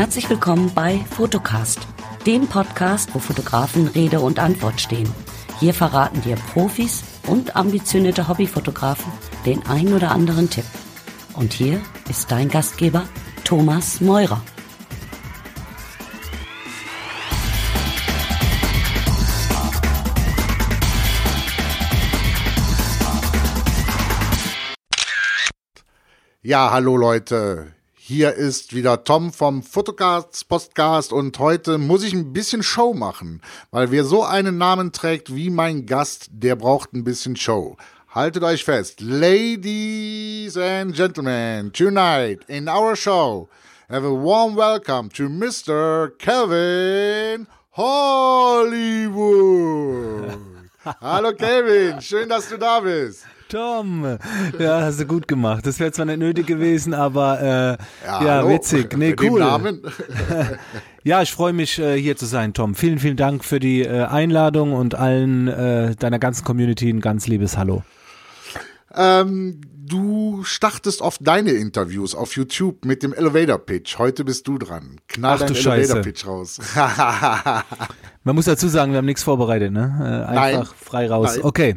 Herzlich willkommen bei Fotocast, dem Podcast, wo Fotografen Rede und Antwort stehen. Hier verraten dir Profis und ambitionierte Hobbyfotografen den ein oder anderen Tipp. Und hier ist dein Gastgeber Thomas Meurer. Ja, hallo Leute. Hier ist wieder Tom vom Fotocast Podcast und heute muss ich ein bisschen Show machen, weil wer so einen Namen trägt wie mein Gast, der braucht ein bisschen Show. Haltet euch fest, Ladies and Gentlemen, tonight in our show, have a warm welcome to Mr. Kevin Hollywood. Hallo Kevin, schön, dass du da bist. Tom, ja, hast du gut gemacht. Das wäre zwar nicht nötig gewesen, aber äh, ja, ja witzig. Nee, Mit cool. Ja, ich freue mich, äh, hier zu sein, Tom. Vielen, vielen Dank für die äh, Einladung und allen äh, deiner ganzen Community ein ganz liebes Hallo. Ähm, du startest oft deine Interviews auf YouTube mit dem Elevator Pitch. Heute bist du dran. Knall Ach, deinen Elevator Scheiße. Pitch raus. Man muss dazu sagen, wir haben nichts vorbereitet, ne? Äh, einfach Nein. frei raus. Nein. Okay.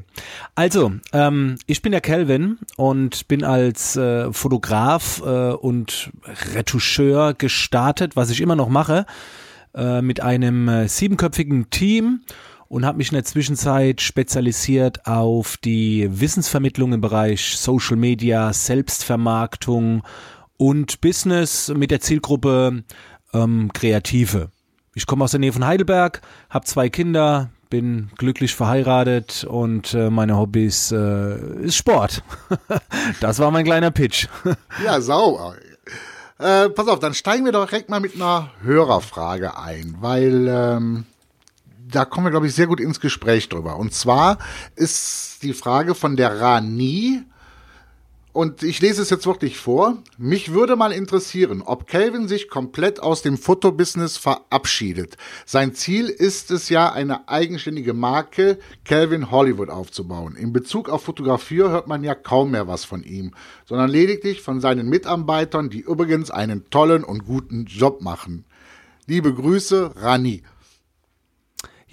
Also, ähm, ich bin der Kelvin und bin als äh, Fotograf äh, und Retoucheur gestartet, was ich immer noch mache, äh, mit einem äh, siebenköpfigen Team und habe mich in der Zwischenzeit spezialisiert auf die Wissensvermittlung im Bereich Social Media, Selbstvermarktung und Business mit der Zielgruppe ähm, Kreative. Ich komme aus der Nähe von Heidelberg, habe zwei Kinder, bin glücklich verheiratet und äh, meine Hobbys äh, ist Sport. das war mein kleiner Pitch. ja, sauber. Äh, pass auf, dann steigen wir doch direkt mal mit einer Hörerfrage ein, weil ähm, da kommen wir, glaube ich, sehr gut ins Gespräch drüber. Und zwar ist die Frage von der Rani, und ich lese es jetzt wirklich vor. Mich würde mal interessieren, ob Calvin sich komplett aus dem Fotobusiness verabschiedet. Sein Ziel ist es ja, eine eigenständige Marke Calvin Hollywood aufzubauen. In Bezug auf Fotografie hört man ja kaum mehr was von ihm, sondern lediglich von seinen Mitarbeitern, die übrigens einen tollen und guten Job machen. Liebe Grüße, Rani.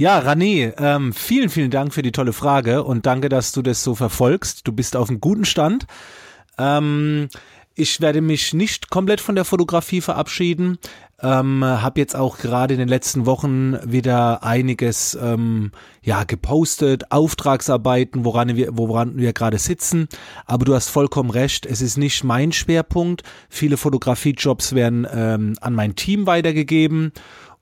Ja, Rané, ähm, vielen, vielen Dank für die tolle Frage und danke, dass du das so verfolgst. Du bist auf einem guten Stand. Ähm, ich werde mich nicht komplett von der Fotografie verabschieden. Ähm, habe jetzt auch gerade in den letzten Wochen wieder einiges ähm, ja gepostet, Auftragsarbeiten, woran wir woran wir gerade sitzen. Aber du hast vollkommen recht, es ist nicht mein Schwerpunkt. Viele Fotografiejobs werden ähm, an mein Team weitergegeben.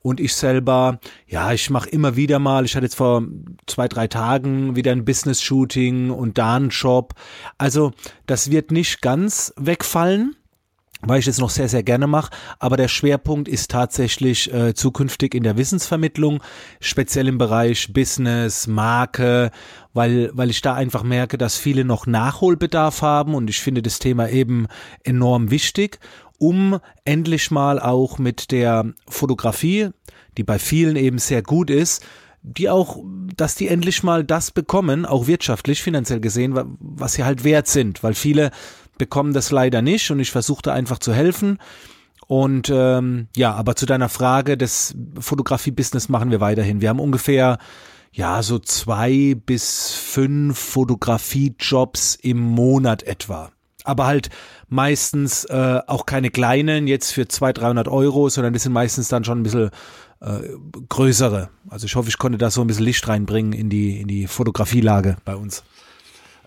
Und ich selber, ja, ich mache immer wieder mal, ich hatte jetzt vor zwei, drei Tagen wieder ein Business-Shooting und da einen Job. Also das wird nicht ganz wegfallen weil ich es noch sehr, sehr gerne mache. Aber der Schwerpunkt ist tatsächlich äh, zukünftig in der Wissensvermittlung, speziell im Bereich Business, Marke, weil, weil ich da einfach merke, dass viele noch Nachholbedarf haben und ich finde das Thema eben enorm wichtig, um endlich mal auch mit der Fotografie, die bei vielen eben sehr gut ist, die auch, dass die endlich mal das bekommen, auch wirtschaftlich, finanziell gesehen, wa- was sie halt wert sind, weil viele bekommen das leider nicht und ich versuche da einfach zu helfen. Und ähm, ja, aber zu deiner Frage, das Fotografie-Business machen wir weiterhin. Wir haben ungefähr ja so zwei bis fünf Fotografie-Jobs im Monat etwa. Aber halt meistens äh, auch keine kleinen, jetzt für 200, 300 Euro, sondern das sind meistens dann schon ein bisschen äh, größere. Also ich hoffe, ich konnte da so ein bisschen Licht reinbringen in die, in die Fotografielage bei uns.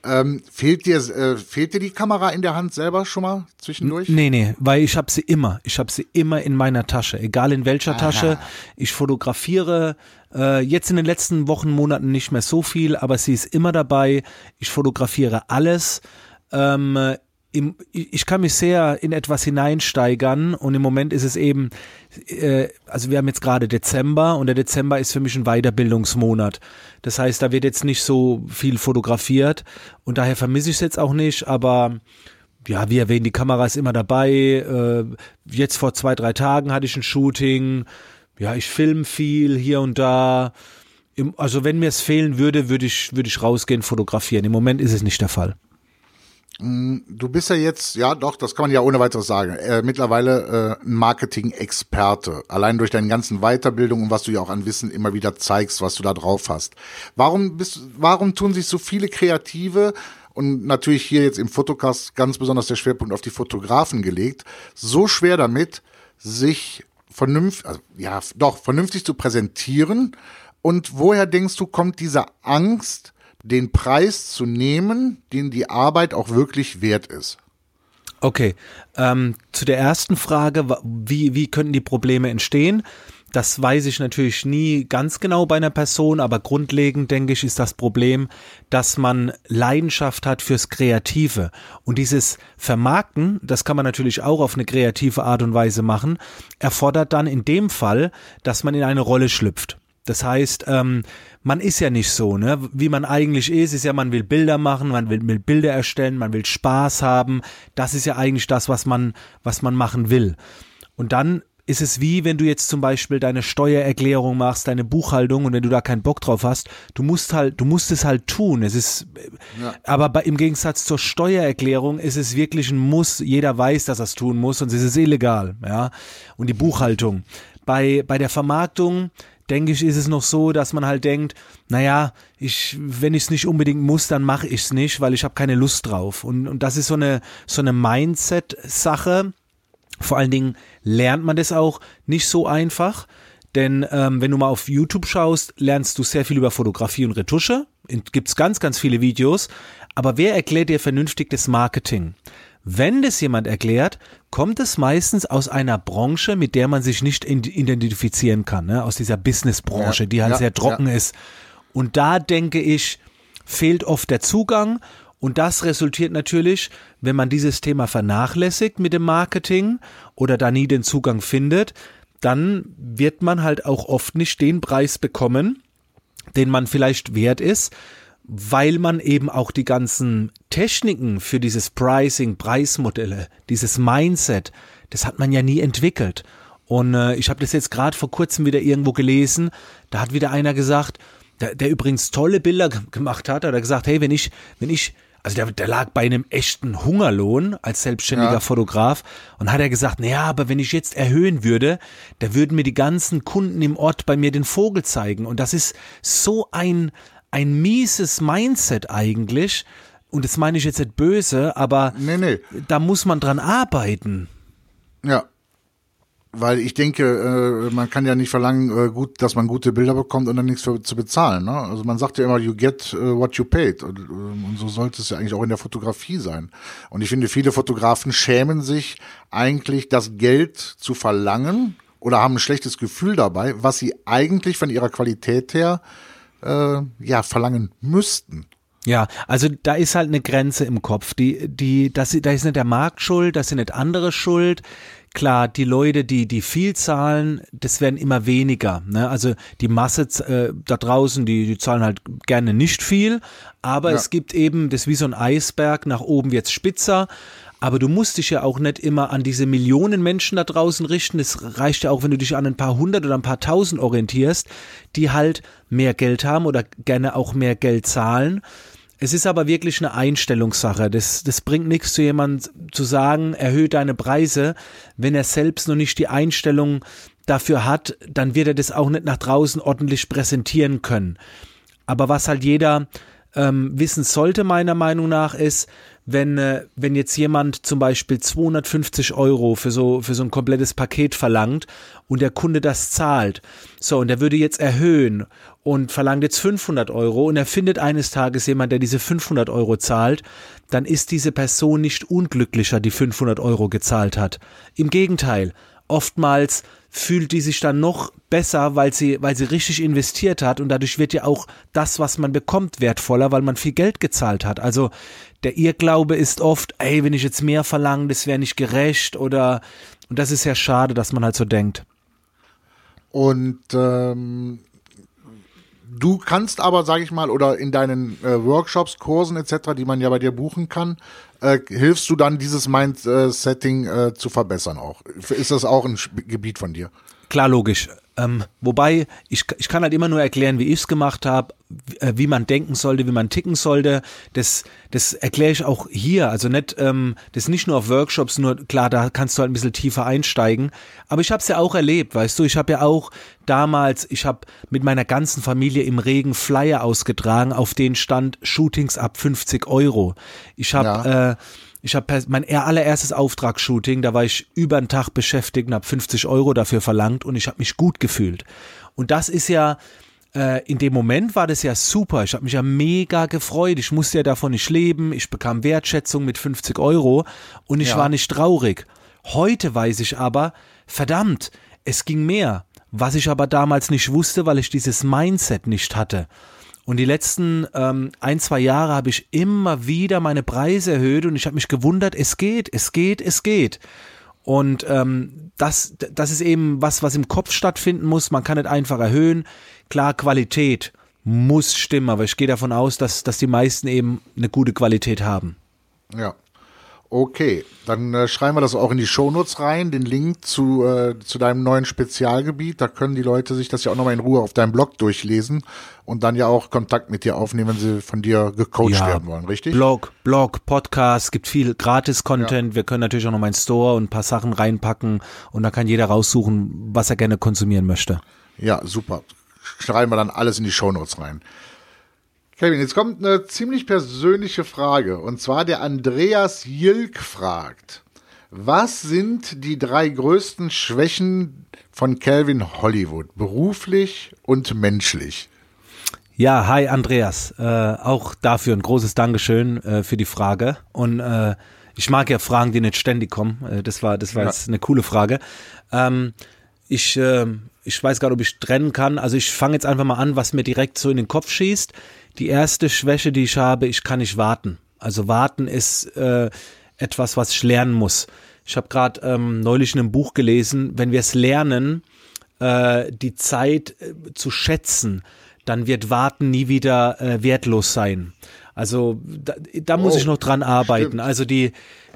Ähm, fehlt, dir, äh, fehlt dir die Kamera in der Hand selber schon mal zwischendurch? Nee, nee, weil ich habe sie immer. Ich habe sie immer in meiner Tasche, egal in welcher Tasche. Ich fotografiere äh, jetzt in den letzten Wochen, Monaten nicht mehr so viel, aber sie ist immer dabei. Ich fotografiere alles. Ähm, im, ich kann mich sehr in etwas hineinsteigern und im Moment ist es eben, äh, also wir haben jetzt gerade Dezember und der Dezember ist für mich ein Weiterbildungsmonat. Das heißt, da wird jetzt nicht so viel fotografiert und daher vermisse ich es jetzt auch nicht, aber ja, wie erwähnt, die Kamera ist immer dabei. Äh, jetzt vor zwei, drei Tagen hatte ich ein Shooting. Ja, ich film viel hier und da. Im, also wenn mir es fehlen würde, würde ich, würde ich rausgehen, fotografieren. Im Moment ist es nicht der Fall. Du bist ja jetzt, ja doch, das kann man ja ohne weiteres sagen, äh, mittlerweile äh, Marketing-Experte. Allein durch deine ganzen Weiterbildungen und was du ja auch an Wissen immer wieder zeigst, was du da drauf hast. Warum bist, warum tun sich so viele Kreative und natürlich hier jetzt im Fotocast ganz besonders der Schwerpunkt auf die Fotografen gelegt, so schwer damit, sich vernünftig, also, ja, doch, vernünftig zu präsentieren. Und woher denkst du, kommt diese Angst, den Preis zu nehmen, den die Arbeit auch wirklich wert ist? Okay, ähm, zu der ersten Frage, wie, wie könnten die Probleme entstehen? Das weiß ich natürlich nie ganz genau bei einer Person, aber grundlegend denke ich, ist das Problem, dass man Leidenschaft hat fürs Kreative. Und dieses Vermarkten, das kann man natürlich auch auf eine kreative Art und Weise machen, erfordert dann in dem Fall, dass man in eine Rolle schlüpft. Das heißt, ähm, man ist ja nicht so, ne? Wie man eigentlich ist, ist ja, man will Bilder machen, man will, will Bilder erstellen, man will Spaß haben. Das ist ja eigentlich das, was man, was man machen will. Und dann ist es wie, wenn du jetzt zum Beispiel deine Steuererklärung machst, deine Buchhaltung und wenn du da keinen Bock drauf hast, du musst halt, du musst es halt tun. Es ist, ja. aber bei, im Gegensatz zur Steuererklärung ist es wirklich ein Muss. Jeder weiß, dass er es tun muss, sonst ist es illegal, ja. Und die Buchhaltung. Bei, bei der Vermarktung, denke ich, ist es noch so, dass man halt denkt, naja, ich, wenn ich es nicht unbedingt muss, dann mache ich es nicht, weil ich habe keine Lust drauf. Und, und das ist so eine, so eine Mindset-Sache. Vor allen Dingen lernt man das auch nicht so einfach. Denn ähm, wenn du mal auf YouTube schaust, lernst du sehr viel über Fotografie und Retusche. Gibt es ganz, ganz viele Videos. Aber wer erklärt dir vernünftig das Marketing? Wenn das jemand erklärt, kommt es meistens aus einer Branche, mit der man sich nicht identifizieren kann, ne? aus dieser Businessbranche, ja, die halt ja, sehr trocken ja. ist. Und da denke ich, fehlt oft der Zugang. Und das resultiert natürlich, wenn man dieses Thema vernachlässigt mit dem Marketing oder da nie den Zugang findet, dann wird man halt auch oft nicht den Preis bekommen, den man vielleicht wert ist weil man eben auch die ganzen Techniken für dieses Pricing, Preismodelle, dieses Mindset, das hat man ja nie entwickelt. Und äh, ich habe das jetzt gerade vor kurzem wieder irgendwo gelesen, da hat wieder einer gesagt, der, der übrigens tolle Bilder gemacht hat, hat er gesagt, hey, wenn ich, wenn ich, also der, der lag bei einem echten Hungerlohn als selbstständiger ja. Fotograf und hat er gesagt, naja, aber wenn ich jetzt erhöhen würde, da würden mir die ganzen Kunden im Ort bei mir den Vogel zeigen. Und das ist so ein, ein mieses Mindset eigentlich. Und das meine ich jetzt nicht böse, aber nee, nee. da muss man dran arbeiten. Ja. Weil ich denke, äh, man kann ja nicht verlangen, äh, gut, dass man gute Bilder bekommt und dann nichts für, zu bezahlen. Ne? Also man sagt ja immer, you get uh, what you paid. Und, ähm, und so sollte es ja eigentlich auch in der Fotografie sein. Und ich finde, viele Fotografen schämen sich eigentlich, das Geld zu verlangen oder haben ein schlechtes Gefühl dabei, was sie eigentlich von ihrer Qualität her äh, ja, verlangen müssten. Ja, also da ist halt eine Grenze im Kopf. Die, die, das, da ist nicht der Markt schuld, das sind nicht andere schuld. Klar, die Leute, die, die viel zahlen, das werden immer weniger. Ne? Also die Masse äh, da draußen, die, die zahlen halt gerne nicht viel, aber ja. es gibt eben, das ist wie so ein Eisberg, nach oben wird's spitzer. Aber du musst dich ja auch nicht immer an diese Millionen Menschen da draußen richten. Es reicht ja auch, wenn du dich an ein paar hundert oder ein paar tausend orientierst, die halt mehr Geld haben oder gerne auch mehr Geld zahlen. Es ist aber wirklich eine Einstellungssache. Das, das bringt nichts zu jemandem zu sagen, erhöhe deine Preise. Wenn er selbst noch nicht die Einstellung dafür hat, dann wird er das auch nicht nach draußen ordentlich präsentieren können. Aber was halt jeder ähm, wissen sollte, meiner Meinung nach, ist, wenn, äh, wenn jetzt jemand zum Beispiel 250 Euro für so, für so ein komplettes Paket verlangt und der Kunde das zahlt, so, und der würde jetzt erhöhen und verlangt jetzt 500 Euro und er findet eines Tages jemand, der diese 500 Euro zahlt, dann ist diese Person nicht unglücklicher, die 500 Euro gezahlt hat. Im Gegenteil, oftmals fühlt die sich dann noch besser, weil sie, weil sie richtig investiert hat und dadurch wird ja auch das, was man bekommt, wertvoller, weil man viel Geld gezahlt hat. Also der Irrglaube ist oft, ey, wenn ich jetzt mehr verlange, das wäre nicht gerecht oder und das ist ja schade, dass man halt so denkt. Und ähm, du kannst aber, sage ich mal, oder in deinen äh, Workshops, Kursen etc., die man ja bei dir buchen kann, äh, hilfst du dann, dieses Mindsetting äh, zu verbessern auch? Ist das auch ein Gebiet von dir? Klar, logisch. Ähm, wobei, ich, ich kann halt immer nur erklären, wie ich es gemacht habe, äh, wie man denken sollte, wie man ticken sollte. Das, das erkläre ich auch hier. Also nicht, ähm, das nicht nur auf Workshops, nur klar, da kannst du halt ein bisschen tiefer einsteigen. Aber ich habe es ja auch erlebt, weißt du, ich habe ja auch damals, ich habe mit meiner ganzen Familie im Regen Flyer ausgetragen, auf denen stand Shootings ab 50 Euro. Ich habe ja. äh, ich habe mein allererstes Auftragsshooting, da war ich über einen Tag beschäftigt und habe 50 Euro dafür verlangt und ich habe mich gut gefühlt. Und das ist ja, äh, in dem Moment war das ja super. Ich habe mich ja mega gefreut. Ich musste ja davon nicht leben. Ich bekam Wertschätzung mit 50 Euro und ich ja. war nicht traurig. Heute weiß ich aber, verdammt, es ging mehr. Was ich aber damals nicht wusste, weil ich dieses Mindset nicht hatte. Und die letzten ähm, ein, zwei Jahre habe ich immer wieder meine Preise erhöht und ich habe mich gewundert, es geht, es geht, es geht. Und ähm, das, das ist eben was, was im Kopf stattfinden muss. Man kann nicht einfach erhöhen. Klar, Qualität muss stimmen, aber ich gehe davon aus, dass, dass die meisten eben eine gute Qualität haben. Ja. Okay, dann äh, schreiben wir das auch in die Shownotes rein, den Link zu, äh, zu deinem neuen Spezialgebiet. Da können die Leute sich das ja auch nochmal in Ruhe auf deinem Blog durchlesen und dann ja auch Kontakt mit dir aufnehmen, wenn sie von dir gecoacht ja, werden wollen, richtig? Blog, Blog, Podcast, gibt viel Gratis-Content. Ja. Wir können natürlich auch noch meinen Store und ein paar Sachen reinpacken und da kann jeder raussuchen, was er gerne konsumieren möchte. Ja, super. Schreiben wir dann alles in die Shownotes rein. Kevin, jetzt kommt eine ziemlich persönliche Frage. Und zwar der Andreas Jilk fragt, was sind die drei größten Schwächen von Calvin Hollywood, beruflich und menschlich? Ja, hi Andreas. Äh, auch dafür ein großes Dankeschön äh, für die Frage. Und äh, ich mag ja Fragen, die nicht ständig kommen. Äh, das war, das war ja. jetzt eine coole Frage. Ähm, ich, äh, ich weiß gar nicht, ob ich trennen kann. Also ich fange jetzt einfach mal an, was mir direkt so in den Kopf schießt. Die erste Schwäche, die ich habe, ich kann nicht warten. Also warten ist äh, etwas, was ich lernen muss. Ich habe gerade ähm, neulich in einem Buch gelesen, wenn wir es lernen, äh, die Zeit äh, zu schätzen, dann wird Warten nie wieder äh, wertlos sein. Also da, da muss oh, ich noch dran arbeiten. Stimmt. Also die,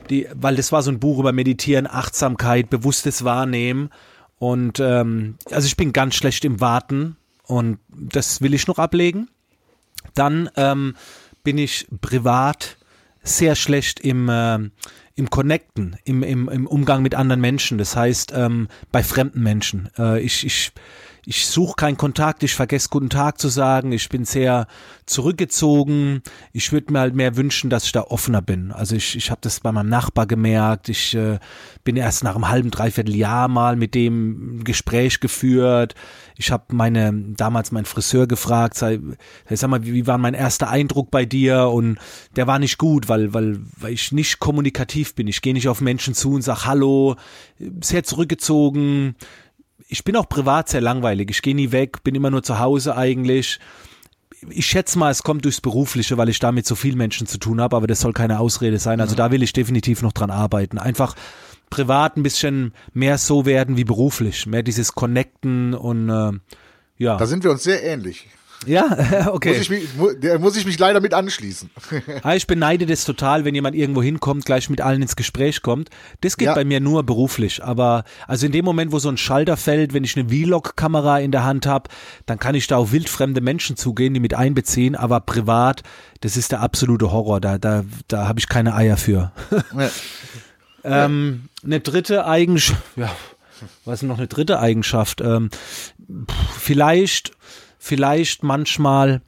die, weil das war so ein Buch über Meditieren, Achtsamkeit, bewusstes Wahrnehmen. Und ähm, also ich bin ganz schlecht im Warten und das will ich noch ablegen. Dann ähm, bin ich privat sehr schlecht im, äh, im Connecten, im, im, im Umgang mit anderen Menschen. Das heißt, ähm, bei fremden Menschen. Äh, ich, ich ich suche keinen Kontakt, ich vergesse guten Tag zu sagen, ich bin sehr zurückgezogen. Ich würde mir halt mehr wünschen, dass ich da offener bin. Also ich, ich habe das bei meinem Nachbar gemerkt. Ich äh, bin erst nach einem halben, dreiviertel Jahr mal mit dem Gespräch geführt. Ich habe meine damals meinen Friseur gefragt, sei, sag mal, wie war mein erster Eindruck bei dir? Und der war nicht gut, weil weil weil ich nicht kommunikativ bin. Ich gehe nicht auf Menschen zu und sag Hallo, sehr zurückgezogen ich bin auch privat sehr langweilig. Ich gehe nie weg, bin immer nur zu Hause eigentlich. Ich schätze mal, es kommt durchs Berufliche, weil ich damit so viel Menschen zu tun habe, aber das soll keine Ausrede sein. Also da will ich definitiv noch dran arbeiten. Einfach privat ein bisschen mehr so werden wie beruflich. Mehr dieses Connecten und äh, ja. Da sind wir uns sehr ähnlich. Ja, okay. Muss ich mich, muss ich mich leider mit anschließen. ich beneide das total, wenn jemand irgendwo hinkommt, gleich mit allen ins Gespräch kommt. Das geht ja. bei mir nur beruflich. Aber also in dem Moment, wo so ein Schalter fällt, wenn ich eine Vlog-Kamera in der Hand habe, dann kann ich da auf wildfremde Menschen zugehen, die mit einbeziehen. Aber privat, das ist der absolute Horror. Da, da, da habe ich keine Eier für. Ja. ähm, eine dritte Eigenschaft, ja, was ist noch eine dritte Eigenschaft? Ähm, vielleicht vielleicht manchmal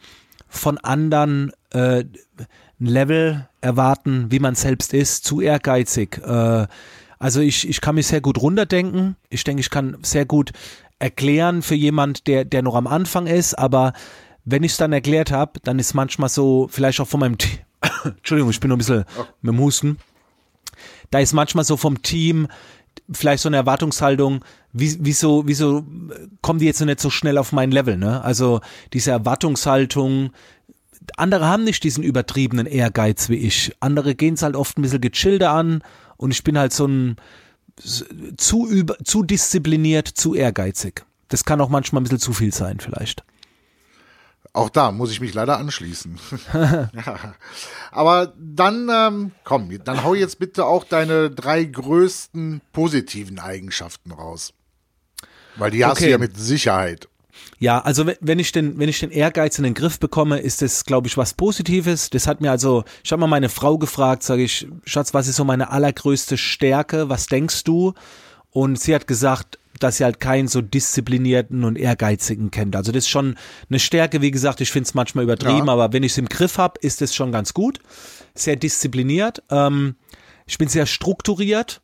von anderen äh, ein Level erwarten, wie man selbst ist, zu ehrgeizig. Äh, also ich, ich kann mich sehr gut runterdenken. Ich denke, ich kann sehr gut erklären für jemand, der, der noch am Anfang ist, aber wenn ich es dann erklärt habe, dann ist manchmal so, vielleicht auch von meinem Team, Entschuldigung, ich bin noch ein bisschen oh. mit dem Husten, da ist manchmal so vom Team vielleicht so eine Erwartungshaltung, wie, wieso, wieso kommen die jetzt nicht so schnell auf mein Level, ne? Also diese Erwartungshaltung, andere haben nicht diesen übertriebenen Ehrgeiz wie ich. Andere gehen es halt oft ein bisschen gechillter an und ich bin halt so ein zu über, zu diszipliniert, zu ehrgeizig. Das kann auch manchmal ein bisschen zu viel sein, vielleicht. Auch da muss ich mich leider anschließen. Aber dann, ähm, komm, dann hau jetzt bitte auch deine drei größten positiven Eigenschaften raus. Weil die hast Okay. du ja mit Sicherheit. Ja, also we- wenn ich den, wenn ich den Ehrgeiz in den Griff bekomme, ist das, glaube ich, was Positives. Das hat mir also, ich habe mal meine Frau gefragt, sage ich, Schatz, was ist so meine allergrößte Stärke? Was denkst du? Und sie hat gesagt, dass sie halt keinen so disziplinierten und ehrgeizigen kennt. Also das ist schon eine Stärke, wie gesagt, ich finde es manchmal übertrieben, Ja. aber wenn ich es im Griff habe, ist es schon ganz gut. Sehr diszipliniert. Ähm, ich bin sehr strukturiert.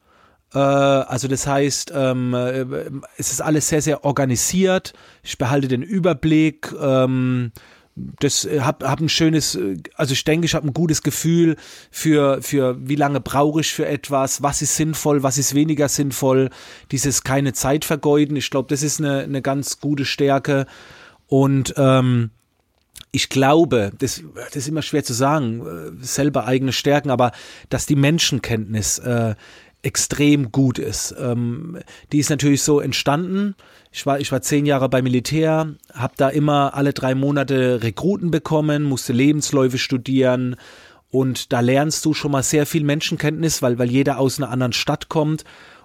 Äh, also das heißt, ähm, äh, es ist alles sehr, sehr organisiert. Ich behalte den Überblick. Ähm, das äh, hab, hab ein schönes, äh, also ich denke, ich habe ein gutes Gefühl für, für wie lange brauche ich für etwas, was ist sinnvoll, was ist weniger sinnvoll, dieses keine Zeit vergeuden. Ich glaube, das ist eine, eine ganz gute Stärke. Und ähm, ich glaube, das, das ist immer schwer zu sagen, äh, selber eigene Stärken, aber dass die Menschenkenntnis äh, extrem gut ist. Ähm, die ist natürlich so entstanden. Ich war, ich war zehn Jahre beim Militär, habe da immer alle drei Monate Rekruten bekommen, musste Lebensläufe studieren und da lernst du schon mal sehr viel Menschenkenntnis, weil, weil jeder aus einer anderen Stadt kommt.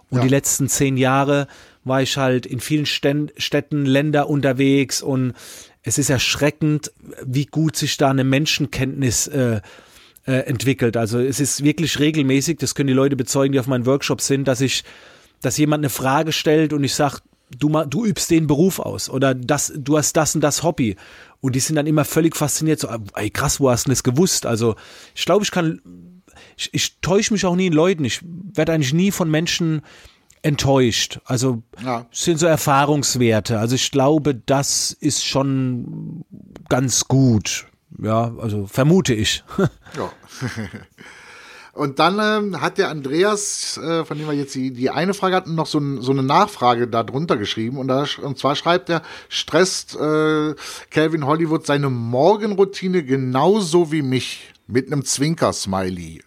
Und Ja. die letzten zehn Jahre war ich halt in vielen Städten, Länder unterwegs und es ist erschreckend, wie gut sich da eine Menschenkenntnis äh, äh, entwickelt. Also es ist wirklich regelmäßig, das können die Leute bezeugen, die auf meinen Workshops sind, dass ich, dass jemand eine Frage stellt und ich sage, du, du übst den Beruf aus oder das, du hast das und das Hobby. Und die sind dann immer völlig fasziniert, so, ey krass, wo hast du das gewusst? Also ich glaube, ich kann, ich, ich täusche mich auch nie in Leuten. Ich werde eigentlich nie von Menschen enttäuscht. Also Ja. es sind so Erfahrungswerte. Also ich glaube, das ist schon ganz gut. Ja, also vermute ich. Ja. Und dann ähm, hat der Andreas, äh, von dem wir jetzt die, die eine Frage hatten, noch so, ein, so eine Nachfrage da drunter geschrieben. Und, da, und zwar schreibt er, stresst äh, Calvin Hollywood seine Morgenroutine genauso wie mich mit einem Zwinker-Smiley.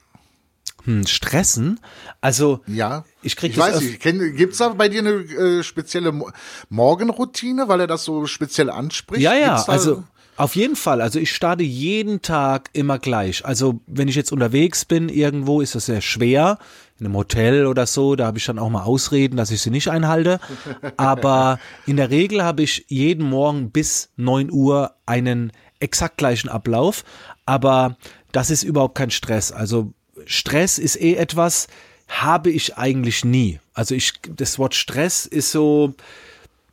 Hm, stressen? Also Ja. Ich krieg ich weiß nicht, kenn- gibt's da bei dir eine äh, spezielle Mo Morgenroutine, weil er das so speziell anspricht? Ja, ja, also auf jeden Fall. Also ich starte jeden Tag immer gleich. Also wenn ich jetzt unterwegs bin irgendwo, ist das sehr schwer. In einem Hotel oder so, da habe ich dann auch mal Ausreden, dass ich sie nicht einhalte. Aber in der Regel habe ich jeden Morgen bis 9 Uhr einen exakt gleichen Ablauf. Aber das ist überhaupt kein Stress. Also Stress ist eh etwas, habe ich eigentlich nie. Also ich, das Wort Stress ist so,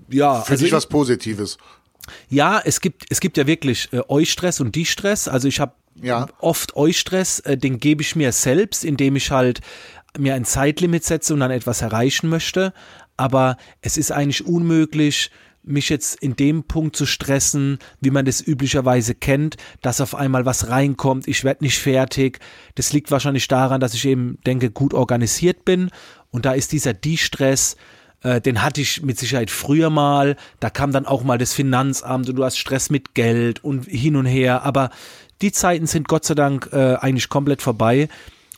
ja. Für also dich ich- was Positives. Ja, es gibt, es gibt ja wirklich äh, Eustress und Die-Stress. Also ich habe Ja. oft Eustress, äh, den gebe ich mir selbst, indem ich halt mir ein Zeitlimit setze und dann etwas erreichen möchte. Aber es ist eigentlich unmöglich, mich jetzt in dem Punkt zu stressen, wie man das üblicherweise kennt, dass auf einmal was reinkommt, ich werde nicht fertig. Das liegt wahrscheinlich daran, dass ich eben denke, gut organisiert bin. Und da ist dieser Die-Stress, äh, den hatte ich mit Sicherheit früher mal. Da kam dann auch mal das Finanzamt und du hast Stress mit Geld und hin und her. Aber die Zeiten sind Gott sei Dank äh, eigentlich komplett vorbei,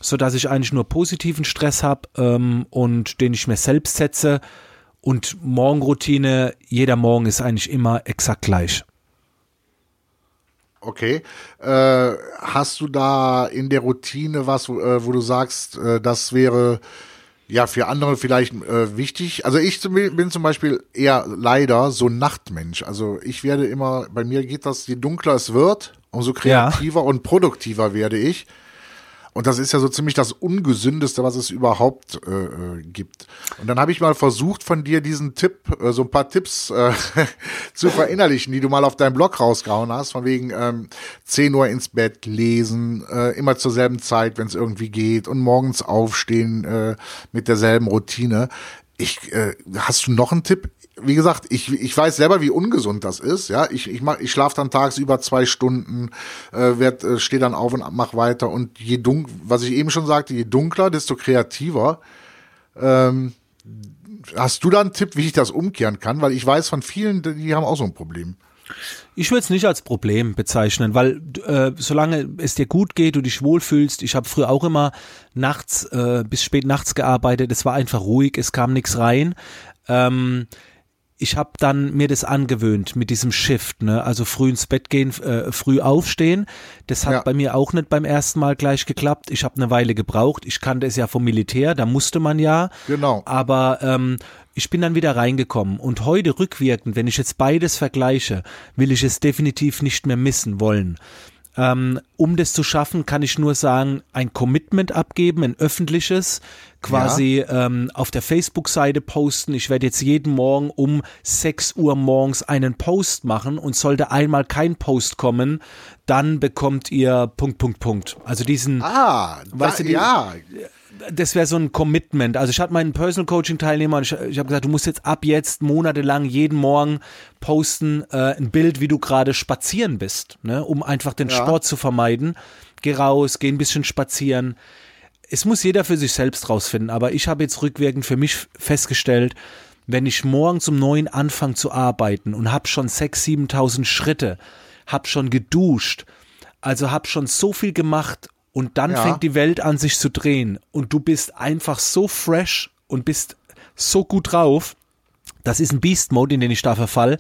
so dass ich eigentlich nur positiven Stress habe ähm, und den ich mir selbst setze. Und Morgenroutine, jeder Morgen ist eigentlich immer exakt gleich. Okay. Äh, hast du da in der Routine was, wo, äh, wo du sagst, äh, das wäre ja für andere vielleicht äh, wichtig? Also ich zum, bin zum Beispiel eher leider so ein Nachtmensch. Also ich werde immer, bei mir geht das, je dunkler es wird, umso kreativer und produktiver werde ich. Und das ist ja so ziemlich das Ungesündeste, was es überhaupt äh, äh, gibt. Und dann habe ich mal versucht, von dir diesen Tipp, äh, so ein paar Tipps äh, zu verinnerlichen, die du mal auf deinem Blog rausgehauen hast, von wegen ähm, 10 Uhr ins Bett lesen, äh, immer zur selben Zeit, wenn es irgendwie geht, und morgens aufstehen äh, mit derselben Routine. Ich, äh, hast du noch einen Tipp? Wie gesagt, ich, ich weiß selber, wie ungesund das ist. Ja, ich, ich, mach, ich schlafe dann tagsüber zwei Stunden, äh, werd, äh, stehe dann auf und mach weiter. Und je dunkel, was ich eben schon sagte, je dunkler, desto kreativer. Ähm, hast du da einen Tipp, wie ich das umkehren kann? Weil ich weiß von vielen, die haben auch so ein Problem. Ich würde es nicht als Problem bezeichnen, weil äh, solange es dir gut geht, du dich wohlfühlst, ich habe früher auch immer nachts äh, bis spät nachts gearbeitet, es war einfach ruhig, es kam nichts rein. Ähm, ich habe dann mir das angewöhnt mit diesem Shift, ne? also früh ins Bett gehen, äh, früh aufstehen. Das hat Ja. bei mir auch nicht beim ersten Mal gleich geklappt. Ich habe eine Weile gebraucht. Ich kannte es ja vom Militär, da musste man ja. Genau. Aber ähm, ich bin dann wieder reingekommen und heute rückwirkend, wenn ich jetzt beides vergleiche, will ich es definitiv nicht mehr missen wollen. Ähm, um das zu schaffen, kann ich nur sagen, ein Commitment abgeben, ein öffentliches, quasi ja. ähm, auf der Facebook-Seite posten. Ich werde jetzt jeden Morgen um 6 Uhr morgens einen Post machen und sollte einmal kein Post kommen, dann bekommt ihr Punkt, Punkt, Punkt. Also diesen, ah, weißt da, du, die, ja das wäre so ein Commitment. Also ich hatte meinen Personal Coaching Teilnehmer und ich, ich habe gesagt, du musst jetzt ab jetzt monatelang jeden Morgen posten äh, ein Bild, wie du gerade spazieren bist, ne, um einfach den ja. Sport zu vermeiden. Geh raus, geh ein bisschen spazieren. Es muss jeder für sich selbst rausfinden, aber ich habe jetzt rückwirkend für mich festgestellt, wenn ich morgens um neun anfange zu arbeiten und habe schon sechs, siebentausend Schritte, habe schon geduscht, also habe schon so viel gemacht und dann ja. fängt die Welt an, sich zu drehen. Und du bist einfach so fresh und bist so gut drauf. Das ist ein Beast-Mode, in den ich da verfall.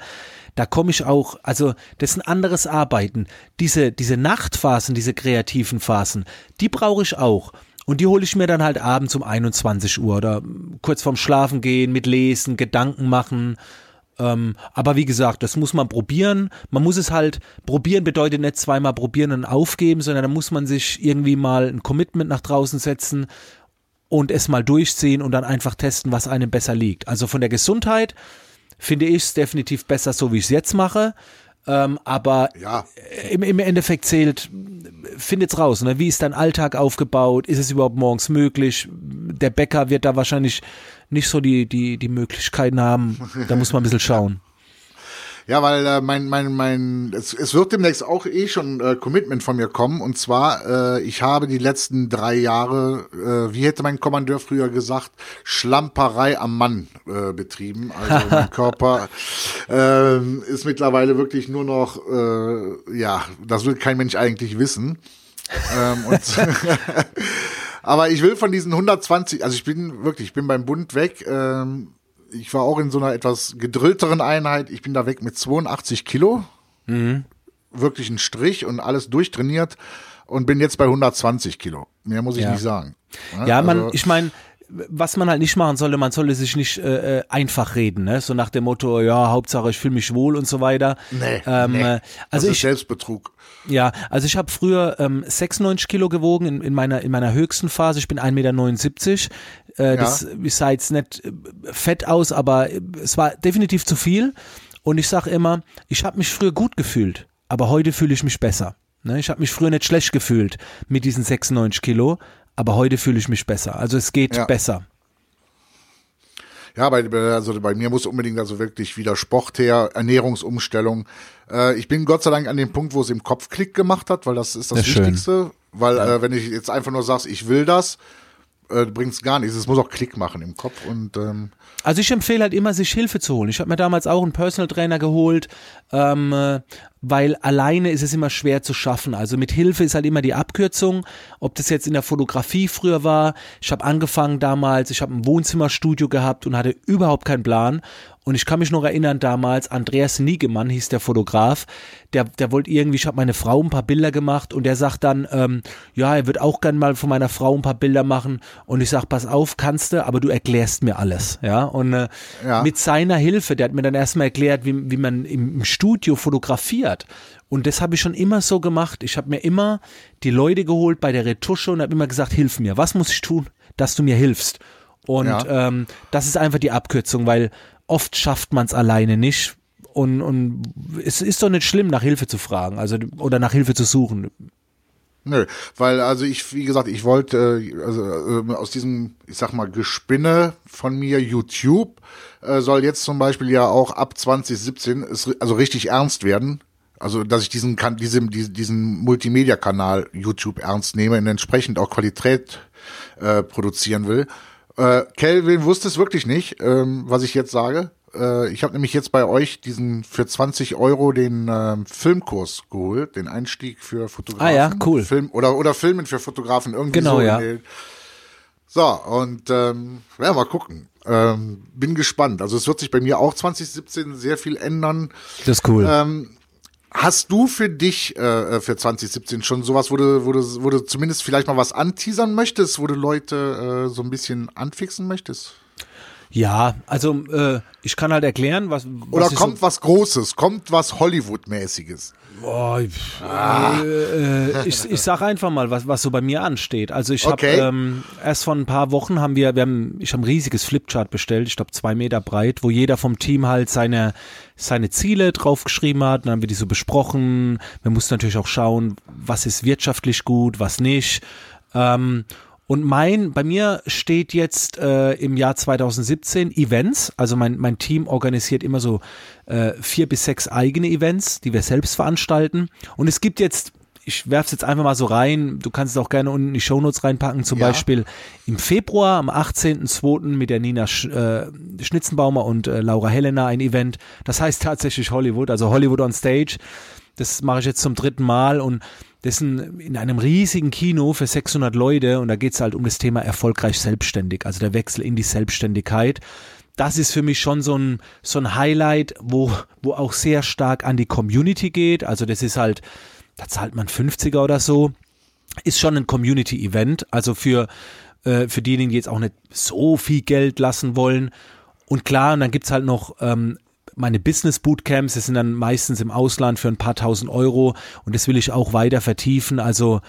Da komme ich auch, also das ist ein anderes Arbeiten. Diese, diese Nachtphasen, diese kreativen Phasen, die brauche ich auch. Und die hole ich mir dann halt abends um 21 Uhr oder kurz vorm Schlafen gehen, mit Lesen, Gedanken machen ähm, aber wie gesagt, das muss man probieren. Man muss es halt, probieren bedeutet nicht zweimal probieren und aufgeben, sondern da muss man sich irgendwie mal ein Commitment nach draußen setzen und es mal durchziehen und dann einfach testen, was einem besser liegt. Also von der Gesundheit finde ich es definitiv besser, so wie ich es jetzt mache. Ähm, aber ja. im, im Endeffekt zählt, findet's raus. Ne? Wie ist dein Alltag aufgebaut? Ist es überhaupt morgens möglich? Der Bäcker wird da wahrscheinlich nicht so die, die, die Möglichkeiten haben. Da muss man ein bisschen schauen. Ja, weil äh, mein, mein, mein, es, es wird demnächst auch eh schon äh, Commitment von mir kommen. Und zwar, äh, ich habe die letzten drei Jahre, äh, wie hätte mein Kommandeur früher gesagt, Schlamperei am Mann äh, betrieben. Also mein Körper äh, ist mittlerweile wirklich nur noch, äh, ja, das will kein Mensch eigentlich wissen. ähm, und aber ich will von diesen 120, also ich bin wirklich, ich bin beim Bund weg. Ähm, ich war auch in so einer etwas gedrillteren Einheit. Ich bin da weg mit 82 Kilo. Mhm. Wirklich ein Strich und alles durchtrainiert und bin jetzt bei 120 Kilo. Mehr muss ich ja. nicht sagen. Ja, ja man, also, ich meine, was man halt nicht machen sollte, man sollte sich nicht äh, äh, einfach reden, ne? So nach dem Motto, ja, Hauptsache ich fühle mich wohl und so weiter. Nee, ähm, nee. Also das ist ich, Selbstbetrug. Ja, also ich habe früher ähm, 96 Kilo gewogen in, in meiner in meiner höchsten Phase. Ich bin 1,79 Meter. Äh, ja. Das sah jetzt nicht äh, fett aus, aber äh, es war definitiv zu viel. Und ich sage immer, ich habe mich früher gut gefühlt, aber heute fühle ich mich besser. Ne? Ich habe mich früher nicht schlecht gefühlt mit diesen 96 Kilo, aber heute fühle ich mich besser. Also es geht ja. besser. Ja, bei, also bei mir muss unbedingt also wirklich wieder Sport her, Ernährungsumstellung. Äh, ich bin Gott sei Dank an dem Punkt, wo es im Kopf Klick gemacht hat, weil das ist das, das Wichtigste. Schön. Weil äh, wenn ich jetzt einfach nur sagst, ich will das, äh, bringt es gar nichts. Es muss auch Klick machen im Kopf und ähm also ich empfehle halt immer, sich Hilfe zu holen. Ich habe mir damals auch einen Personal Trainer geholt, ähm, äh, weil alleine ist es immer schwer zu schaffen. Also mit Hilfe ist halt immer die Abkürzung. Ob das jetzt in der Fotografie früher war, ich habe angefangen damals, ich habe ein Wohnzimmerstudio gehabt und hatte überhaupt keinen Plan. Und ich kann mich noch erinnern damals, Andreas Niegemann hieß der Fotograf, der, der wollte irgendwie, ich habe meine Frau ein paar Bilder gemacht und der sagt dann, ähm, ja, er wird auch gern mal von meiner Frau ein paar Bilder machen. Und ich sag, pass auf, kannst du, aber du erklärst mir alles. Ja, und äh, ja. mit seiner Hilfe, der hat mir dann erstmal erklärt, wie, wie man im, im Studio fotografiert. Und das habe ich schon immer so gemacht. Ich habe mir immer die Leute geholt bei der Retusche und habe immer gesagt, hilf mir. Was muss ich tun, dass du mir hilfst? Und ja. ähm, das ist einfach die Abkürzung, weil oft schafft man es alleine nicht. Und, und es ist doch nicht schlimm, nach Hilfe zu fragen, also oder nach Hilfe zu suchen. Nö, weil also ich, wie gesagt, ich wollte äh, also, äh, aus diesem, ich sag mal, Gespinne von mir YouTube äh, soll jetzt zum Beispiel ja auch ab 2017 ist, also richtig ernst werden. Also, dass ich diesen, kann, diesem, diesen Multimedia-Kanal YouTube ernst nehme und entsprechend auch Qualität äh, produzieren will. Äh, Kelvin wusste es wirklich nicht, ähm, was ich jetzt sage. Äh, ich habe nämlich jetzt bei euch diesen für 20 Euro den äh, Filmkurs geholt, den Einstieg für Fotografen. Ah ja, cool. Film, oder, oder Filmen für Fotografen irgendwie genau, so. Ja. So, und ähm, ja, mal gucken. Ähm, bin gespannt. Also es wird sich bei mir auch 2017 sehr viel ändern. Das ist cool. Ähm, Hast du für dich äh, äh für 2017 schon sowas, wo du, wo, du, wo du zumindest vielleicht mal was anteasern möchtest, wo du Leute äh, so ein bisschen anfixen möchtest? Ja, also äh, ich kann halt erklären, was. was Oder kommt so, was Großes, kommt was Hollywood-mäßiges. Boah, ich, äh, äh, ich, ich sag einfach mal, was, was so bei mir ansteht. Also ich Okay. habe ähm, erst vor ein paar Wochen haben wir, wir haben, ich habe ein riesiges Flipchart bestellt, ich glaube zwei Meter breit, wo jeder vom Team halt seine seine Ziele draufgeschrieben hat. Dann haben wir die so besprochen. Wir mussten natürlich auch schauen, was ist wirtschaftlich gut, was nicht. Ähm, und mein, bei mir steht jetzt äh, im Jahr 2017 Events. Also mein, mein Team organisiert immer so äh, vier bis sechs eigene Events, die wir selbst veranstalten. Und es gibt jetzt, ich werf's jetzt einfach mal so rein, du kannst es auch gerne unten in die Shownotes reinpacken, zum Ja. Beispiel im Februar, am 18.02. mit der Nina Sch äh, Schnitzenbaumer und äh, Laura Helena ein Event. Das heißt tatsächlich Hollywood, also Hollywood on Stage. Das mache ich jetzt zum dritten Mal und ein, in einem riesigen Kino für 600 Leute und da geht es halt um das Thema erfolgreich selbstständig, also der Wechsel in die Selbstständigkeit. Das ist für mich schon so ein, so ein Highlight, wo, wo auch sehr stark an die Community geht. Also das ist halt, da zahlt man 50er oder so. Ist schon ein Community-Event, also für, äh, für diejenigen, die jetzt auch nicht so viel Geld lassen wollen. Und klar, und dann gibt's halt noch ähm, meine Business Bootcamps, das sind dann meistens im Ausland für ein paar tausend Euro und das will ich auch weiter vertiefen. Also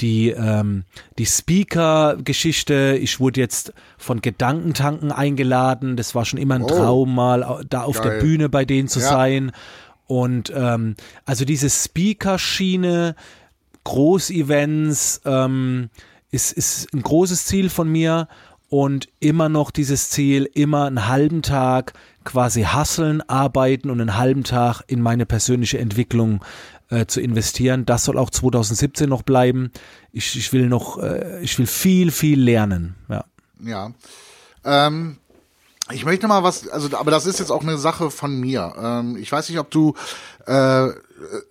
die, ähm, die Speaker-Geschichte, ich wurde jetzt von Gedankentanken eingeladen, das war schon immer ein Oh. Traum, mal da auf der Geil. Bühne bei denen zu Ja. sein. Und ähm, also diese Speaker-Schiene, Großevents, ähm, ist, ist ein großes Ziel von mir und immer noch dieses Ziel, immer einen halben Tag quasi hasseln, arbeiten und einen halben Tag in meine persönliche Entwicklung äh, zu investieren. Das soll auch 2017 noch bleiben. Ich, ich will noch, äh, ich will viel, viel lernen. Ja. Ja. Ähm, ich möchte noch mal was, also, aber das ist jetzt auch eine Sache von mir. Ähm, ich weiß nicht, ob du äh,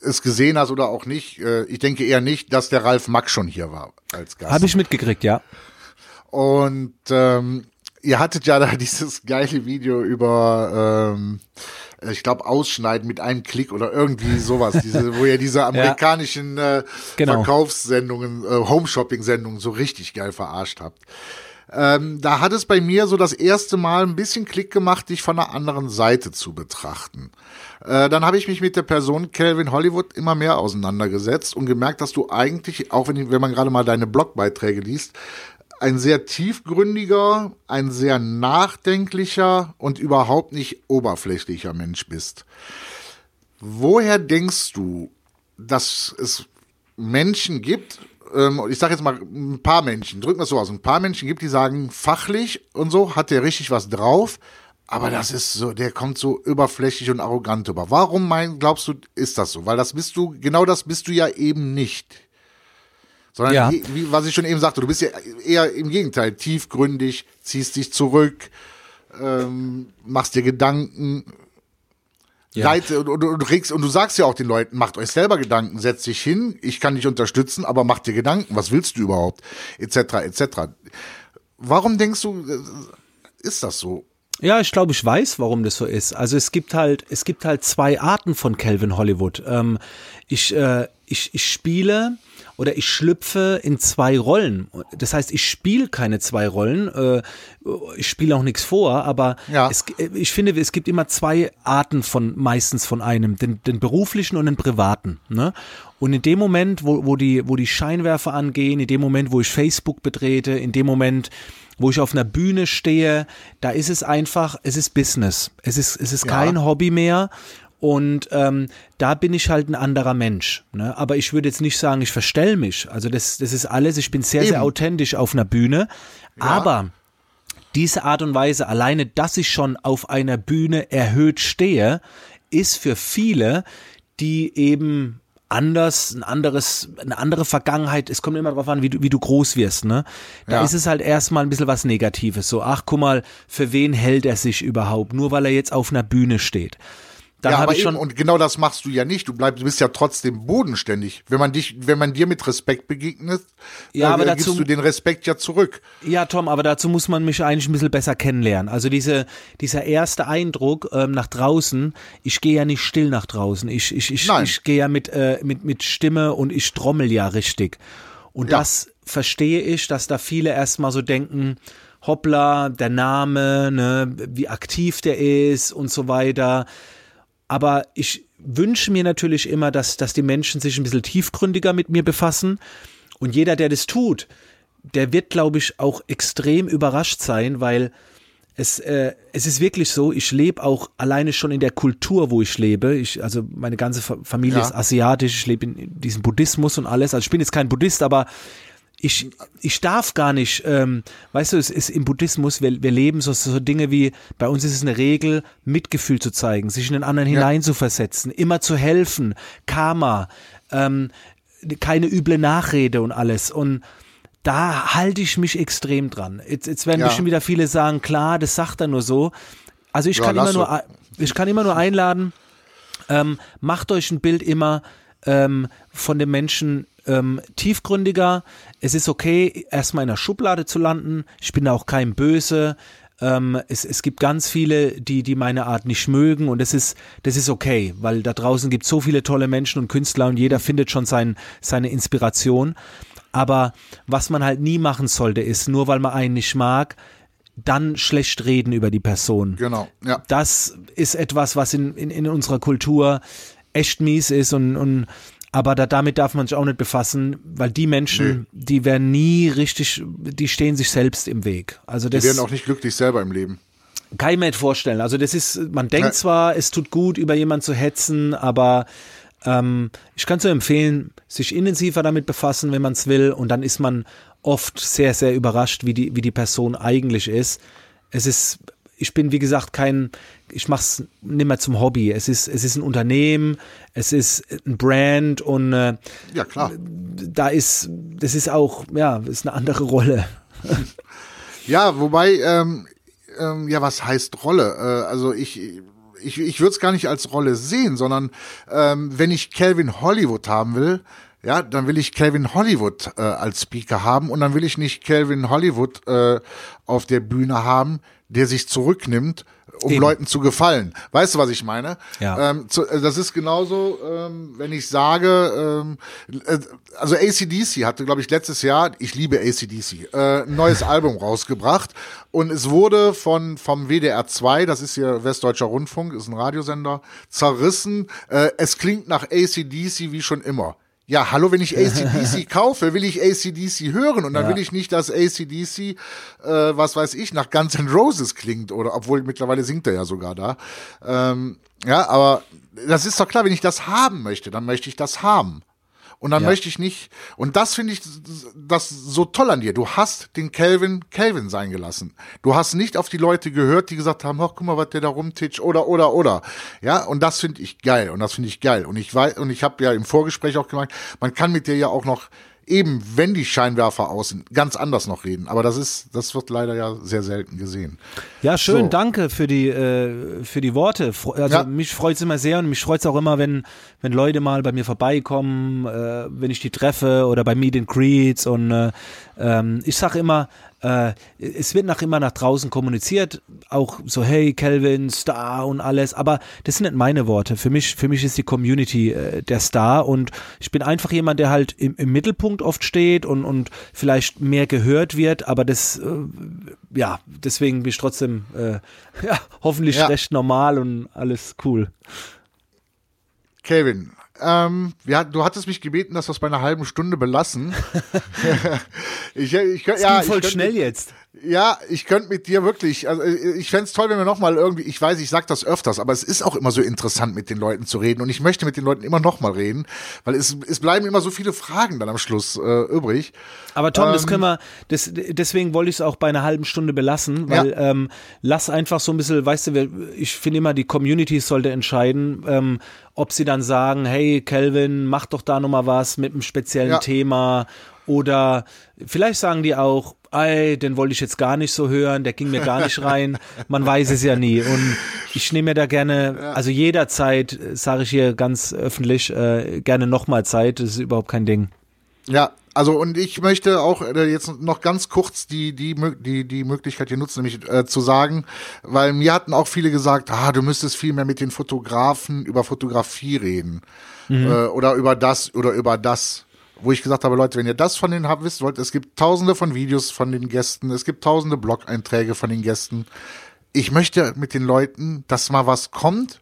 es gesehen hast oder auch nicht. Äh, ich denke eher nicht, dass der Ralf Mack schon hier war als Gast. Habe ich mitgekriegt, ja. Und ähm, ihr hattet ja da dieses geile Video über, ähm, ich glaube, Ausschneiden mit einem Klick oder irgendwie sowas, diese, wo ihr diese amerikanischen äh, Genau. Verkaufssendungen, äh, Home-Shopping-Sendungen so richtig geil verarscht habt. Ähm, da hat es bei mir so das erste Mal ein bisschen Klick gemacht, dich von einer anderen Seite zu betrachten. Äh, dann habe ich mich mit der Person Calvin Hollywood immer mehr auseinandergesetzt und gemerkt, dass du eigentlich, auch wenn, wenn man gerade mal deine Blogbeiträge liest, ein sehr tiefgründiger, ein sehr nachdenklicher und überhaupt nicht oberflächlicher Mensch bist. Woher denkst du, dass es Menschen gibt, ähm, ich sage jetzt mal ein paar Menschen, drücken wir es so aus, ein paar Menschen gibt, die sagen, fachlich und so hat der richtig was drauf, aber das ist so, der kommt so überflächlich und arrogant über. Warum mein, glaubst du, ist das so? Weil das bist du, genau das bist du ja eben nicht. Sondern, Ja. wie, was ich schon eben sagte, du bist ja eher im Gegenteil, tiefgründig, ziehst dich zurück, ähm, machst dir Gedanken, Ja. Leite und, und, und, regst, und du sagst ja auch den Leuten, macht euch selber Gedanken, setzt dich hin, ich kann dich unterstützen, aber macht dir Gedanken, was willst du überhaupt, etc., etc. Warum denkst du, äh, ist das so? Ja, ich glaube, ich weiß, warum das so ist. Also es gibt halt, es gibt halt zwei Arten von Calvin Hollywood. Ähm, ich, äh, ich, ich spiele oder ich schlüpfe in zwei Rollen. Das heißt, ich spiele keine zwei Rollen. Äh, ich spiele auch nichts vor, aber Ja. es, ich finde, es gibt immer zwei Arten von meistens von einem, den, den beruflichen und den privaten. Ne? Und in dem Moment, wo, wo, die, wo die Scheinwerfer angehen, in dem Moment, wo ich Facebook betrete, in dem Moment, wo ich auf einer Bühne stehe, da ist es einfach, es ist Business. Es ist, es ist Ja. kein Hobby mehr. Und ähm, da bin ich halt ein anderer Mensch. Ne? Aber ich würde jetzt nicht sagen, ich verstell mich. Also das, das ist alles, ich bin sehr, Eben. sehr authentisch auf einer Bühne. Aber diese Art und Weise, alleine, dass ich schon auf einer Bühne erhöht stehe, ist für viele, die eben anders, ein anderes, eine andere Vergangenheit, es kommt immer darauf an, wie du, wie du groß wirst, ne? Da Ja. ist es halt erstmal ein bisschen was Negatives. So, ach guck mal, für wen hält er sich überhaupt? Nur weil er jetzt auf einer Bühne steht. Dann ja, aber ich schon. eben, und genau das machst du ja nicht. Du bleibst, du bist ja trotzdem bodenständig. Wenn man dich, wenn man dir mit Respekt begegnet, Ja, äh, aber gibst dazu- du den Respekt ja zurück. Ja, Tom, aber dazu muss man mich eigentlich ein bisschen besser kennenlernen. Also diese, dieser erste Eindruck ähm, nach draußen, ich gehe ja nicht still nach draußen. Ich, ich, ich, Nein. ich gehe ja mit, äh, mit, mit Stimme und ich trommel ja richtig. Und Ja. das verstehe ich, dass da viele erstmal so denken, hoppla, der Name, ne, wie aktiv der ist und so weiter. Aber ich wünsche mir natürlich immer, dass, dass die Menschen sich ein bisschen tiefgründiger mit mir befassen. Und jeder, der das tut, der wird, glaube ich, auch extrem überrascht sein, weil es, äh, es ist wirklich so, ich lebe auch alleine schon in der Kultur, wo ich lebe. Ich, also meine ganze Familie ja. ist asiatisch, ich lebe in diesem Buddhismus und alles. Also ich bin jetzt kein Buddhist, aber ich, ich darf gar nicht, ähm, weißt du, es ist im Buddhismus, wir, wir leben so, so Dinge wie, bei uns ist es eine Regel, Mitgefühl zu zeigen, sich in den anderen ja. hineinzuversetzen, immer zu helfen, Karma, ähm, keine üble Nachrede und alles. Und da halte ich mich extrem dran. Jetzt, jetzt werden ja. bestimmt wieder viele sagen, klar, das sagt er nur so. Also ich ja, kann immer nur, ich kann immer nur einladen, ähm, macht euch ein Bild immer ähm, von dem Menschen ähm, tiefgründiger. Es ist okay, erstmal in der Schublade zu landen. Ich bin auch kein Böse. Ähm, es, es gibt ganz viele, die, die meine Art nicht mögen und das ist, das ist okay, weil da draußen gibt so viele tolle Menschen und Künstler und jeder findet schon sein, seine Inspiration. Aber was man halt nie machen sollte, ist, nur weil man einen nicht mag, dann schlecht reden über die Person. Genau, ja. Das ist etwas, was in, in, in unserer Kultur echt mies ist und, und aber da, damit darf man sich auch nicht befassen, weil die Menschen, nee. die werden nie richtig, die stehen sich selbst im Weg. Also das, die werden auch nicht glücklich selber im Leben. Kann ich mir nicht vorstellen. Also das ist, man denkt ja. zwar, es tut gut, über jemanden zu hetzen, aber ähm, ich kann so empfehlen, sich intensiver damit befassen, wenn man es will, und dann ist man oft sehr, sehr überrascht, wie die, wie die Person eigentlich ist. Es ist, ich bin, wie gesagt, kein, ich mache es nicht mehr zum Hobby. Es ist, es ist ein Unternehmen, es ist ein Brand und äh, ja, klar. Da ist, das ist auch, ja, ist eine andere Rolle. ja, wobei, ähm, ähm, ja, was heißt Rolle? Äh, also ich, ich, ich würde es gar nicht als Rolle sehen, sondern ähm, wenn ich Calvin Hollywood haben will, ja, dann will ich Calvin Hollywood äh, als Speaker haben und dann will ich nicht Calvin Hollywood äh, auf der Bühne haben, der sich zurücknimmt, um Eben. Leuten zu gefallen. Weißt du, was ich meine? Ja. Ähm, zu, äh, das ist genauso, ähm, wenn ich sage, ähm, äh, also ACDC hatte, glaube ich, letztes Jahr, ich liebe ACDC, äh, ein neues Album rausgebracht und es wurde von vom WDR 2, das ist hier Westdeutscher Rundfunk, ist ein Radiosender, zerrissen. Äh, es klingt nach ACDC wie schon immer. Ja, hallo, wenn ich ACDC kaufe, will ich ACDC hören und dann ja. will ich nicht, dass ACDC, äh, was weiß ich, nach Guns N' Roses klingt oder obwohl mittlerweile singt er ja sogar da. Ähm, ja, aber das ist doch klar, wenn ich das haben möchte, dann möchte ich das haben. Und dann ja. möchte ich nicht, und das finde ich das so toll an dir. Du hast den Kelvin Kelvin sein gelassen. Du hast nicht auf die Leute gehört, die gesagt haben, ach, guck mal, was der da rumtitscht, oder, oder, oder. Ja, und das finde ich geil. Und das finde ich geil. Und ich weiß, und ich habe ja im Vorgespräch auch gemeint, man kann mit dir ja auch noch eben, wenn die Scheinwerfer aus sind, ganz anders noch reden. Aber das ist, das wird leider ja sehr selten gesehen. Ja, schön, so. danke für die, äh, für die Worte. Also ja. mich freut es immer sehr und mich freut es auch immer, wenn, wenn Leute mal bei mir vorbeikommen, äh, wenn ich die treffe oder bei Meet and Greets und äh, ähm, ich sage immer, äh, es wird nach immer nach draußen kommuniziert, auch so hey Kelvin Star und alles, aber das sind nicht meine Worte. Für mich, für mich ist die Community äh, der Star und ich bin einfach jemand, der halt im, im Mittelpunkt oft steht und und vielleicht mehr gehört wird, aber das äh, ja deswegen bin ich trotzdem äh, ja hoffentlich ja. recht normal und alles cool. Kelvin, ähm, ja, du hattest mich gebeten, dass wir es bei einer halben Stunde belassen. ich, ich, das ja, voll ich schnell jetzt. Ja, ich könnte mit dir wirklich, also äh, ich fände toll, wenn wir nochmal irgendwie, ich weiß, ich sag das öfters, aber es ist auch immer so interessant, mit den Leuten zu reden und ich möchte mit den Leuten immer nochmal reden, weil es, es bleiben immer so viele Fragen dann am Schluss äh, übrig. Aber Tom, ähm, das können wir, das, deswegen wollte ich es auch bei einer halben Stunde belassen, weil ja. ähm, lass einfach so ein bisschen, weißt du, ich finde immer, die Community sollte entscheiden, ähm, ob sie dann sagen, hey Kelvin, mach doch da nochmal was mit einem speziellen ja. Thema oder vielleicht sagen die auch, ey, den wollte ich jetzt gar nicht so hören, der ging mir gar nicht rein. Man weiß es ja nie. Und ich nehme mir da gerne, also jederzeit, äh, sage ich hier ganz öffentlich, äh, gerne nochmal Zeit. Das ist überhaupt kein Ding. Ja, also und ich möchte auch äh, jetzt noch ganz kurz die die die die Möglichkeit hier nutzen, nämlich äh, zu sagen, weil mir hatten auch viele gesagt, ah, du müsstest viel mehr mit den Fotografen über Fotografie reden mhm. äh, oder über das oder über das wo ich gesagt habe, Leute, wenn ihr das von denen habt, wisst wollt, es gibt tausende von Videos von den Gästen, es gibt tausende Blog-Einträge von den Gästen. Ich möchte mit den Leuten, dass mal was kommt,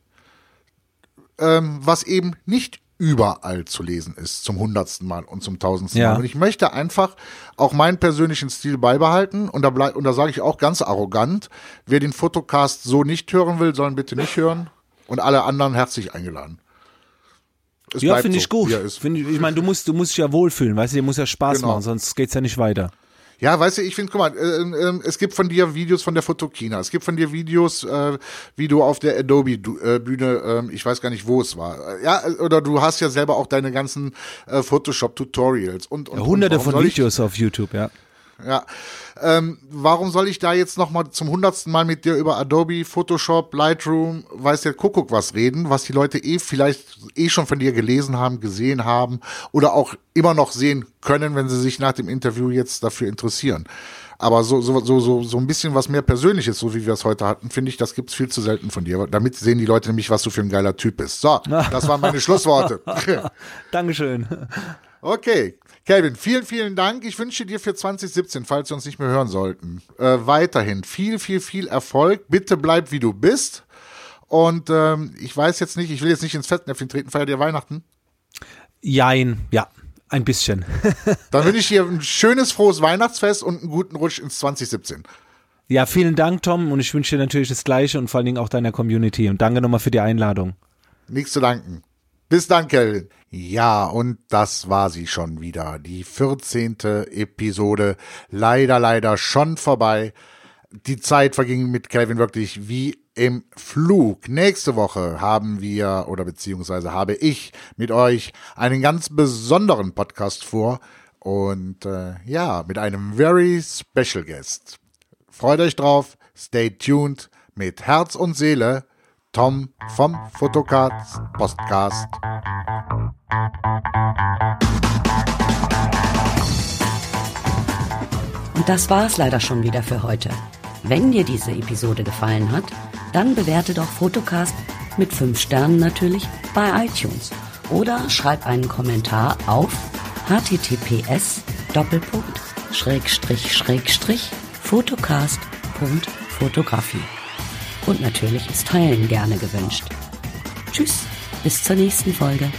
ähm, was eben nicht überall zu lesen ist, zum hundertsten Mal und zum tausendsten Ja. Mal. Und ich möchte einfach auch meinen persönlichen Stil beibehalten und da, bleib, und da sage ich auch ganz arrogant, wer den Fotocast so nicht hören will, sollen bitte nicht hören und alle anderen herzlich eingeladen. Es Ja, finde so, ich gut. Find ich ich meine, du musst, du musst dich ja wohlfühlen, weißt du, dir muss ja Spaß Genau. machen, sonst geht's ja nicht weiter. Ja, weißt du, ich finde, guck mal, ähm, ähm, es gibt von dir Videos von der Fotokina, es gibt von dir Videos, äh, wie du auf der Adobe-Bühne, ähm, ich weiß gar nicht, wo es war. Äh, Ja, äh, oder du hast ja selber auch deine ganzen äh, Photoshop-Tutorials und, und Hunderte und warum von Videos auf YouTube, ja. Ja. Ähm, warum soll ich da jetzt noch mal zum hundertsten Mal mit dir über Adobe, Photoshop, Lightroom, weiß der Kuckuck was reden, was die Leute eh vielleicht eh schon von dir gelesen haben, gesehen haben oder auch immer noch sehen können, wenn sie sich nach dem Interview jetzt dafür interessieren. Aber so, so, so, so, so ein bisschen was mehr Persönliches, so wie wir es heute hatten, finde ich, das gibt's viel zu selten von dir. Damit sehen die Leute nämlich, was du für ein geiler Typ bist. So, das waren meine Schlussworte. Dankeschön. Okay, Kelvin, vielen, vielen Dank. Ich wünsche dir für 2017, falls wir uns nicht mehr hören sollten, äh, weiterhin viel, viel, viel Erfolg. Bitte bleib wie du bist. Und ähm, ich weiß jetzt nicht, ich will jetzt nicht ins Fettnäpfchen treten, feiert ihr Weihnachten? Jein, ja, ein bisschen. Dann wünsche ich dir ein schönes, frohes Weihnachtsfest und einen guten Rutsch ins 2017. Ja, vielen Dank, Tom, und ich wünsche dir natürlich das Gleiche und vor allen Dingen auch deiner Community. Und danke nochmal für die Einladung. Nichts zu danken. Bis dann, Kelvin. Ja, und das war sie schon wieder. Die 14. Episode. Leider, leider schon vorbei. Die Zeit verging mit Kelvin wirklich wie im Flug. Nächste Woche haben wir, oder beziehungsweise habe ich mit euch einen ganz besonderen Podcast vor. Und äh, ja, mit einem very special guest. Freut euch drauf. Stay tuned mit Herz und Seele. Tom vom Fotocast Podcast. Und das war's leider schon wieder für heute. Wenn dir diese Episode gefallen hat, dann bewerte doch Fotocast mit 5 Sternen natürlich bei iTunes oder schreib einen Kommentar auf https Doppelpunkt Schrägstrich Schrägstrich Fotocast.fotografie. Und natürlich ist Teilen gerne gewünscht. Tschüss, bis zur nächsten Folge.